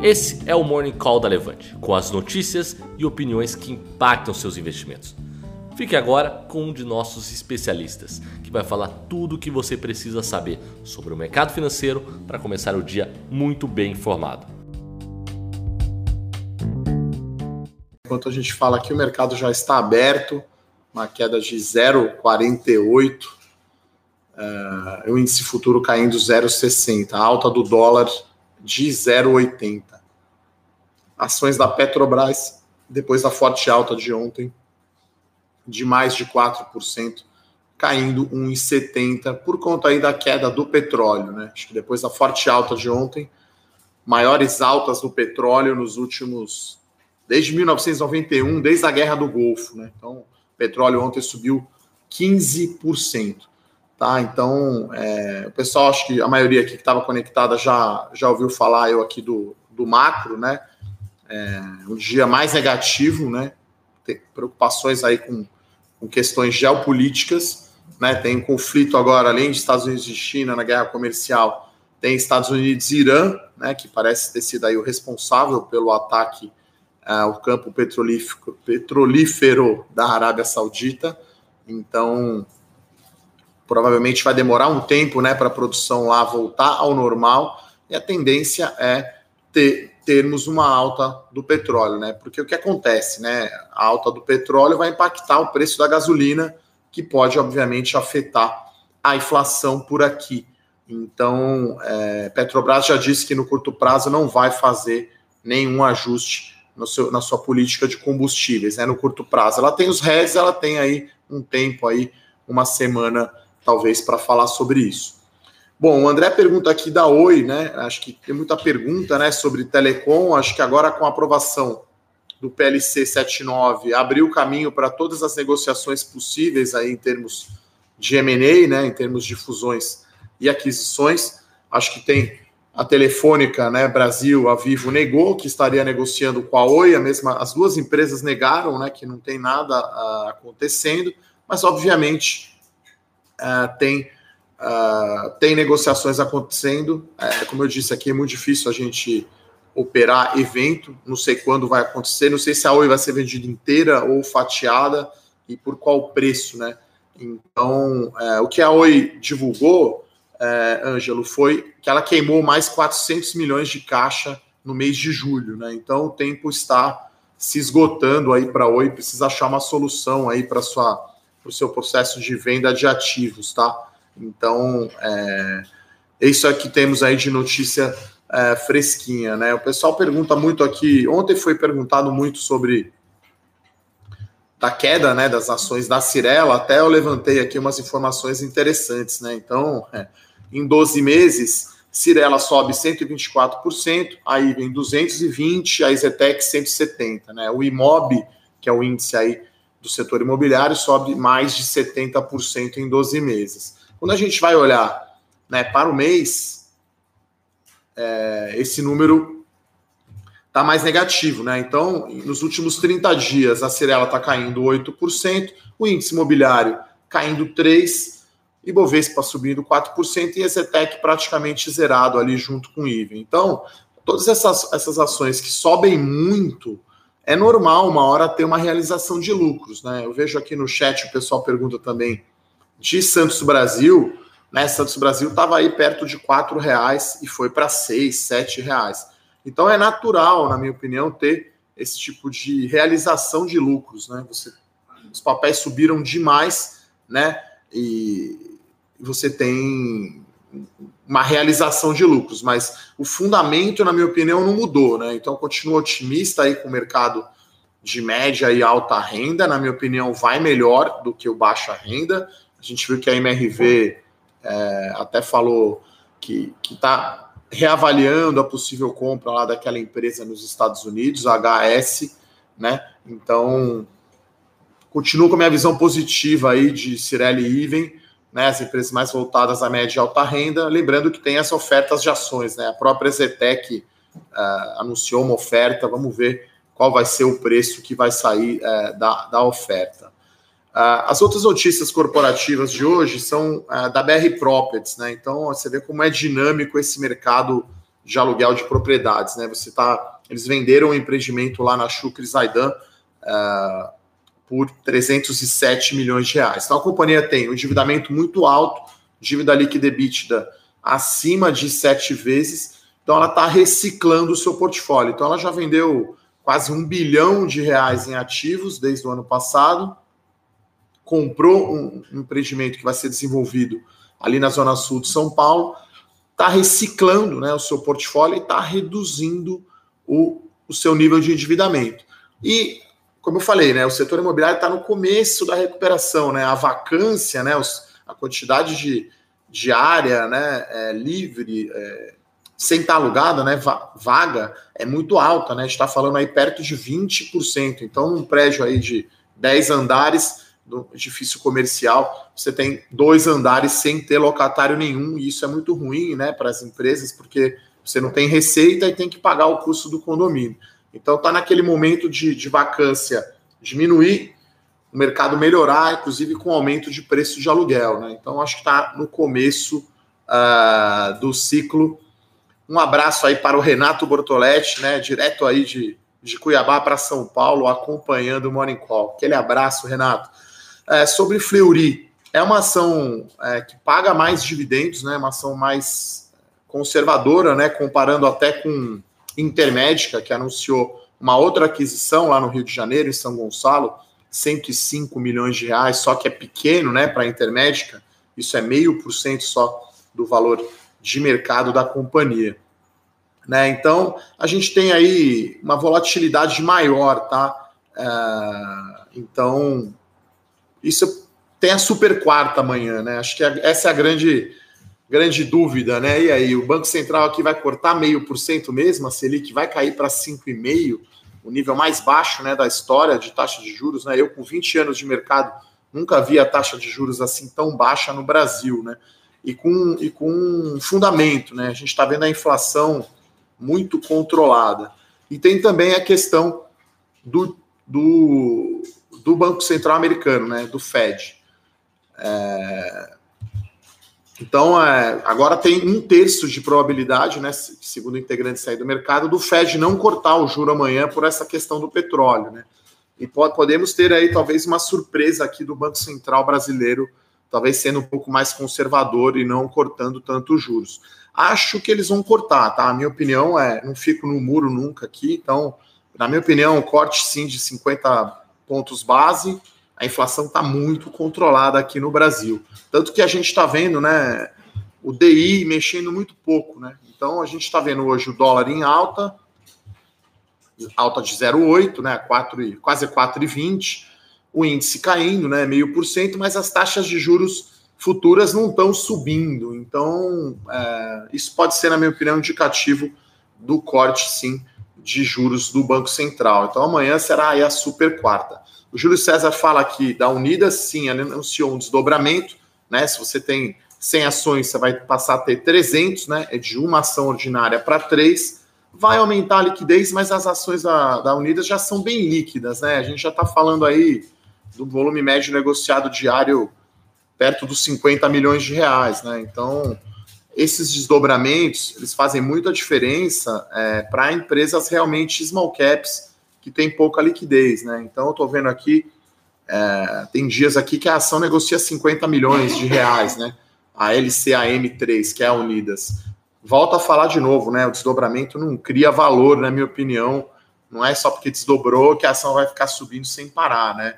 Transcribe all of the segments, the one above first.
Esse é o Morning Call da Levante, com as notícias e opiniões que impactam seus investimentos. Fique agora com um de nossos especialistas, que vai falar tudo o que você precisa saber sobre o mercado financeiro para começar o dia muito bem informado. Enquanto a gente fala aqui, o mercado já está aberto, uma queda de 0,48, uh, o índice futuro caindo 0,60, a alta do dólar de 0,80. Ações da Petrobras, depois da forte alta de ontem, de mais de 4%, caindo 1,70 por conta aí da queda do petróleo, né? Acho que depois da forte alta de ontem, maiores altas do petróleo nos últimos desde 1991, desde a Guerra do Golfo, né? Então, o petróleo ontem subiu 15%. Tá? Então, é, o pessoal, acho que a maioria aqui que estava conectada já, já ouviu falar eu aqui do, do macro, né? É, um dia mais negativo, né? Tem preocupações aí com, com questões geopolíticas, né? Tem conflito agora, além de Estados Unidos e China na guerra comercial, tem Estados Unidos e Irã, né? Que parece ter sido aí o responsável pelo ataque uh, ao campo petrolífero, petrolífero da Arábia Saudita. Então, provavelmente vai demorar um tempo né, para a produção lá voltar ao normal, e a tendência é ter, termos uma alta do petróleo, né? Porque o que acontece, né? A alta do petróleo vai impactar o preço da gasolina, que pode, obviamente, afetar a inflação por aqui. Então, é, Petrobras já disse que no curto prazo não vai fazer nenhum ajuste seu, na sua política de combustíveis, né? No curto prazo. Ela tem os RES, ela tem aí um tempo aí, uma semana talvez, para falar sobre isso. Bom, o André pergunta aqui da Oi, né? Acho que tem muita pergunta né, sobre telecom. Acho que agora, com a aprovação do PLC 79, abriu o caminho para todas as negociações possíveis aí em termos de M&A, né, em termos de fusões e aquisições. Acho que tem a Telefônica, né, Brasil, a Vivo negou que estaria negociando com a Oi, a mesma, as duas empresas negaram, né, que não tem nada uh, acontecendo, mas obviamente uh, tem, uh, tem negociações acontecendo. Uh, como eu disse aqui, é muito difícil a gente operar evento, não sei quando vai acontecer, não sei se a Oi vai ser vendida inteira ou fatiada e por qual preço, né? Então, é, o que a Oi divulgou, é, Ângelo, foi que ela queimou mais 400 milhões de caixa no mês de julho, né? Então, o tempo está se esgotando aí para a Oi, precisa achar uma solução aí para sua para o seu processo de venda de ativos, tá? Então, é, isso é que temos aí de notícia é, fresquinha, né? O pessoal pergunta muito aqui. Ontem foi perguntado muito sobre da queda, né, das ações da Cirela. Até eu levantei aqui umas informações interessantes, né? Então, é, em 12 meses, Cirela sobe 124%, aí vem 220, a Zetec 170, né? O Imob, que é o índice aí do setor imobiliário sobe mais de 70% em 12 meses. Quando a gente vai olhar né, para o mês, é, esse número está mais negativo. Né? Então, nos últimos 30 dias, a Cirela está caindo 8%, o índice imobiliário caindo 3%, e Bovespa subindo 4% e Exetec praticamente zerado ali junto com o IVE. Então, todas essas, essas ações que sobem muito é normal uma hora ter uma realização de lucros, né? Eu vejo aqui no chat o pessoal pergunta também de Santos Brasil, né? Santos Brasil estava aí perto de quatro reais e foi para seis, sete reais. Então é natural, na minha opinião, ter esse tipo de realização de lucros, né? Você, os papéis subiram demais, né? E você tem uma realização de lucros, mas o fundamento, na minha opinião, não mudou, né? Então, continuo otimista aí com o mercado de média e alta renda, na minha opinião, vai melhor do que o baixa renda. A gente viu que a MRV é, até falou que está reavaliando a possível compra lá daquela empresa nos Estados Unidos, HS, né? Então, continuo com a minha visão positiva aí de Cirelli Even né, as empresas mais voltadas à média e alta renda, lembrando que tem as ofertas de ações, né? A própria Zetec uh, anunciou uma oferta, vamos ver qual vai ser o preço que vai sair uh, da, da oferta. Uh, as outras notícias corporativas de hoje são da BR Properties, né? Então você vê como é dinâmico esse mercado de aluguel de propriedades, né? Você tá, eles venderam um empreendimento lá na Chucre Zaidan por 307 milhões de reais. Então a companhia tem um endividamento muito alto, dívida líquida EBITDA acima de sete vezes, então ela está reciclando o seu portfólio. Então ela já vendeu quase um bilhão de reais em ativos desde o ano passado, comprou um empreendimento que vai ser desenvolvido ali na zona sul de São Paulo, está reciclando né, o seu portfólio e está reduzindo o, o seu nível de endividamento. E, como eu falei, né, o setor imobiliário está no começo da recuperação, né, a vacância, né, os, a quantidade de, de área né, é, livre, é, sem estar tá alugada, né, vaga, é muito alta, né, a gente está falando aí perto de 20%. Então, um prédio aí de 10 andares, do edifício comercial, você tem dois andares sem ter locatário nenhum, e isso é muito ruim né, para as empresas, porque você não tem receita e tem que pagar o custo do condomínio. Então está naquele momento de, de vacância diminuir, o mercado melhorar, inclusive com aumento de preço de aluguel. Né? Então acho que está no começo uh, do ciclo. Um abraço aí para o Renato Bortoletti, né, direto aí de, de Cuiabá para São Paulo, acompanhando o Morning Call. Aquele abraço, Renato. É, sobre Fleury, é uma ação é, que paga mais dividendos, né? Uma ação mais conservadora, né? Comparando até com Intermédica, que anunciou uma outra aquisição lá no Rio de Janeiro, em São Gonçalo, 105 milhões de reais, só que é pequeno, né? Para a Intermédica, isso é meio por cento só do valor de mercado da companhia. Né? Então, a gente tem aí uma volatilidade maior, tá? É, então, isso tem a super quarta amanhã, né? Acho que essa é a grande, grande dúvida, né? E aí, o Banco Central aqui vai cortar meio por cento mesmo, a Selic vai cair para 5,5%, o nível mais baixo né, da história de taxa de juros, né? Eu, com 20 anos de mercado, nunca vi a taxa de juros assim tão baixa no Brasil, né? E com, e com fundamento, né? A gente está vendo a inflação muito controlada. E tem também a questão do, do do Banco Central Americano, né, do Fed. É... Então, é, agora tem um terço de probabilidade, né, segundo o integrante sair do mercado, do Fed não cortar o juro amanhã por essa questão do petróleo, né? E pode, podemos ter aí talvez uma surpresa aqui do Banco Central brasileiro, talvez sendo um pouco mais conservador e não cortando tanto os juros. Acho que eles vão cortar, tá? A minha opinião é, não fico no muro nunca aqui, então, na minha opinião, corte sim de 50 pontos base, a inflação está muito controlada aqui no Brasil. Tanto que a gente está vendo, né, o DI mexendo muito pouco, né? Então a gente está vendo hoje o dólar em alta, alta de 0,8, né, 4, quase 4,20, o índice caindo, né, meio por cento, mas as taxas de juros futuras não estão subindo. Então é, isso pode ser, na minha opinião, indicativo do corte, sim, de juros do Banco Central. Então amanhã será a super quarta. O Júlio César fala aqui da Unidas, sim, anunciou um desdobramento, né? Se você tem 100 ações, você vai passar a ter 300, né? É de uma ação ordinária para três. Vai aumentar a liquidez, mas as ações da, da Unidas já são bem líquidas, né? A gente já está falando aí do volume médio negociado diário perto dos 50 milhões de reais, né? Então, esses desdobramentos eles fazem muita diferença é, para empresas realmente small caps que tem pouca liquidez, né? Então eu estou vendo aqui, é, tem dias aqui que a ação negocia 50 milhões de reais, né? A LCAM3, que é a Unidas. Volto a falar de novo, né? O desdobramento não cria valor, na minha opinião. Não é só porque desdobrou que a ação vai ficar subindo sem parar, né?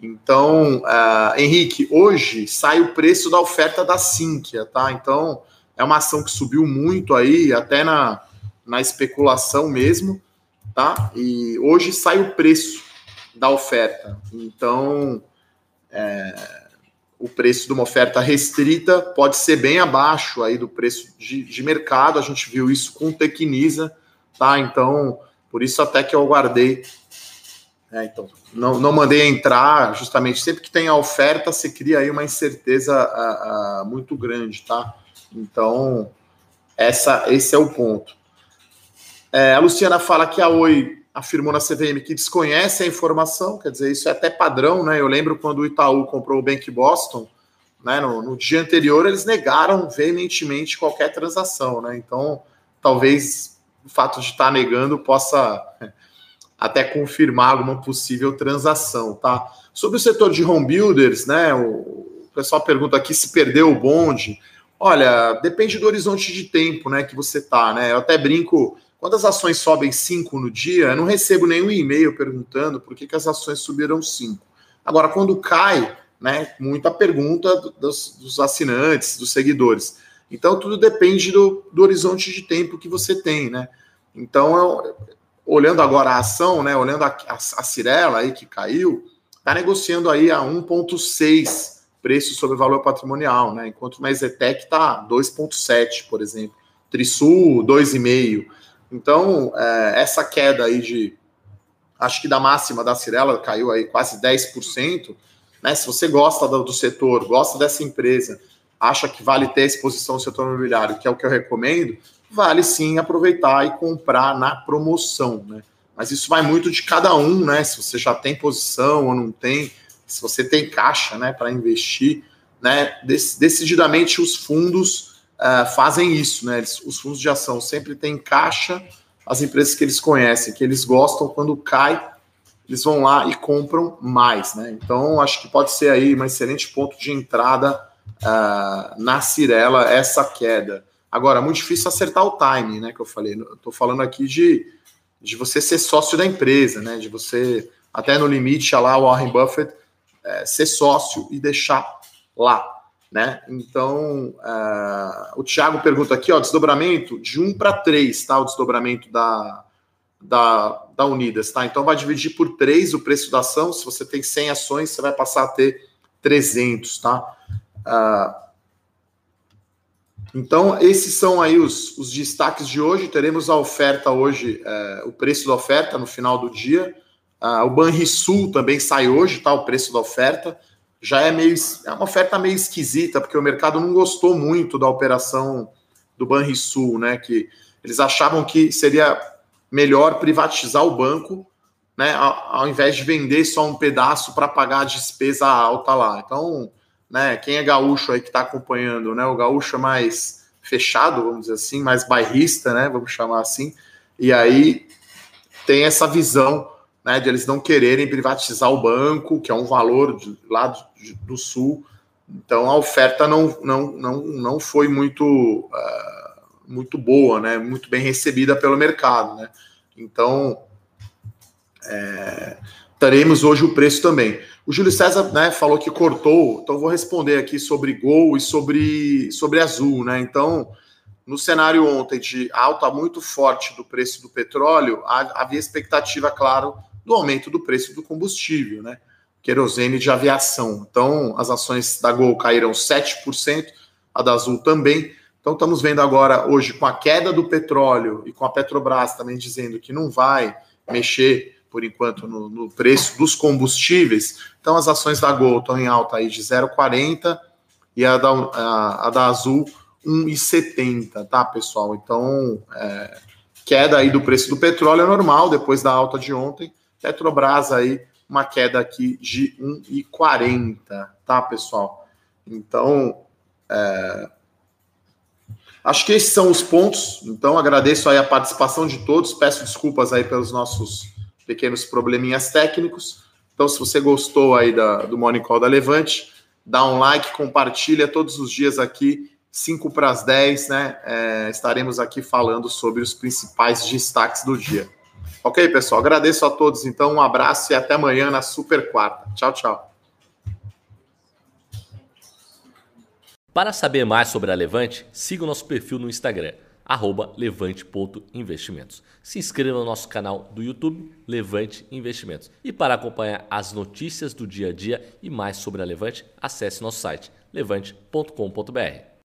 Então, uh, Henrique, hoje sai o preço da oferta da Sinqia, tá? Então, é uma ação que subiu muito aí, até na, na especulação mesmo, tá? E hoje sai o preço da oferta. Então, é, o preço de uma oferta restrita pode ser bem abaixo aí do preço de, de mercado. A gente viu isso com Tecnisa, tá? Então, por isso até que eu guardei. É, então, não, não mandei entrar, justamente sempre que tem a oferta, você cria aí uma incerteza a, a, muito grande, tá? Então, essa, esse é o ponto. É, a Luciana fala que a Oi afirmou na CVM que desconhece a informação, quer dizer, isso é até padrão, né? Eu lembro quando o Itaú comprou o Bank Boston, né? No, no dia anterior, eles negaram veementemente qualquer transação, né? Então, talvez o fato de estar negando possa até confirmar alguma possível transação, tá? Sobre o setor de home builders, né? O pessoal pergunta aqui se perdeu o bonde. Olha, depende do horizonte de tempo, né, que você tá, né? Eu até brinco, quando as ações sobem 5 no dia, eu não recebo nenhum e-mail perguntando por que, que as ações subiram 5. Agora, quando cai, né, muita pergunta dos, dos assinantes, dos seguidores. Então, tudo depende do, do horizonte de tempo que você tem, né? Então, eu, olhando agora a ação, né, olhando a, a, a Cirela aí que caiu, está negociando aí a 1,6 preço sobre valor patrimonial, né? Enquanto uma Exetec está 2,7, por exemplo. Trisul, 2,5. Então, é, essa queda aí de. Acho que da máxima da Cirela caiu aí quase 10%. Né? Se você gosta do, do setor, gosta dessa empresa, acha que vale ter exposição no setor imobiliário, que é o que eu recomendo, vale sim aproveitar e comprar na promoção, né? Mas isso vai muito de cada um, né? Se você já tem posição ou não tem, se você tem caixa, né, para investir, né? Decididamente os fundos uh, fazem isso, né? Eles, os fundos de ação sempre têm caixa, as empresas que eles conhecem, que eles gostam, quando cai, eles vão lá e compram mais, né? Então acho que pode ser aí um excelente ponto de entrada uh, na Cirela essa queda. Agora, muito difícil acertar o time, né? Que eu falei. Estou falando aqui de, de você ser sócio da empresa, né? De você, até no limite, lá o Warren Buffett, é, ser sócio e deixar lá, né? Então, uh, o Thiago pergunta aqui, ó, desdobramento de 1 para 3, tá? O desdobramento da, da, da Unidas, tá? Então, vai dividir por 3 o preço da ação. Se você tem 100 ações, você vai passar a ter 300, tá? Uh, então, esses são aí os, os destaques de hoje. Teremos a oferta hoje, é, o preço da oferta no final do dia. Ah, o Banrisul também sai hoje, tá? O preço da oferta. Já é meio. É uma oferta meio esquisita, porque o mercado não gostou muito da operação do Banrisul, né? Que eles achavam que seria melhor privatizar o banco, né? Ao, ao invés de vender só um pedaço para pagar a despesa alta lá. Então né? Quem é gaúcho aí que está acompanhando, né? O gaúcho é mais fechado, vamos dizer assim, mais bairrista, né? Vamos chamar assim. E aí tem essa visão, né? De eles não quererem privatizar o banco, que é um valor de, lá do, do sul. Então a oferta não, não, não, não foi muito uh, muito boa, né? Muito bem recebida pelo mercado, né? Então é, teremos hoje o preço também. O Júlio César né, falou que cortou, então vou responder aqui sobre Gol e sobre, sobre Azul. Né? Então, no cenário ontem de alta muito forte do preço do petróleo, havia expectativa, claro, do aumento do preço do combustível, né? Querosene de aviação. Então, as ações da Gol caíram 7%, a da Azul também. Então, estamos vendo agora, hoje, com a queda do petróleo e com a Petrobras também dizendo que não vai mexer por enquanto, no, no, preço dos combustíveis. Então, as ações da Gol estão em alta aí de 0,40 e a da, a, a da Azul 1,70, tá, pessoal? Então, é, queda aí do preço do petróleo é normal, depois da alta de ontem. Petrobras aí, uma queda aqui de 1,40, tá, pessoal? Então, é, acho que esses são os pontos. Então, agradeço aí a participação de todos. Peço desculpas aí pelos nossos pequenos probleminhas técnicos. Então, se você gostou aí da, do Morning Call da Levante, dá um like, compartilha todos os dias aqui, 5 para as 10, né? É, estaremos aqui falando sobre os principais destaques do dia. Ok, pessoal? Agradeço a todos, então, um abraço e até amanhã na Super Quarta. Tchau, tchau. Para saber mais sobre a Levante, siga o nosso perfil no Instagram levante.investimentos. Se inscreva no nosso canal do YouTube Levante Investimentos. E para acompanhar as notícias do dia a dia e mais sobre a Levante, acesse nosso site levante.com.br.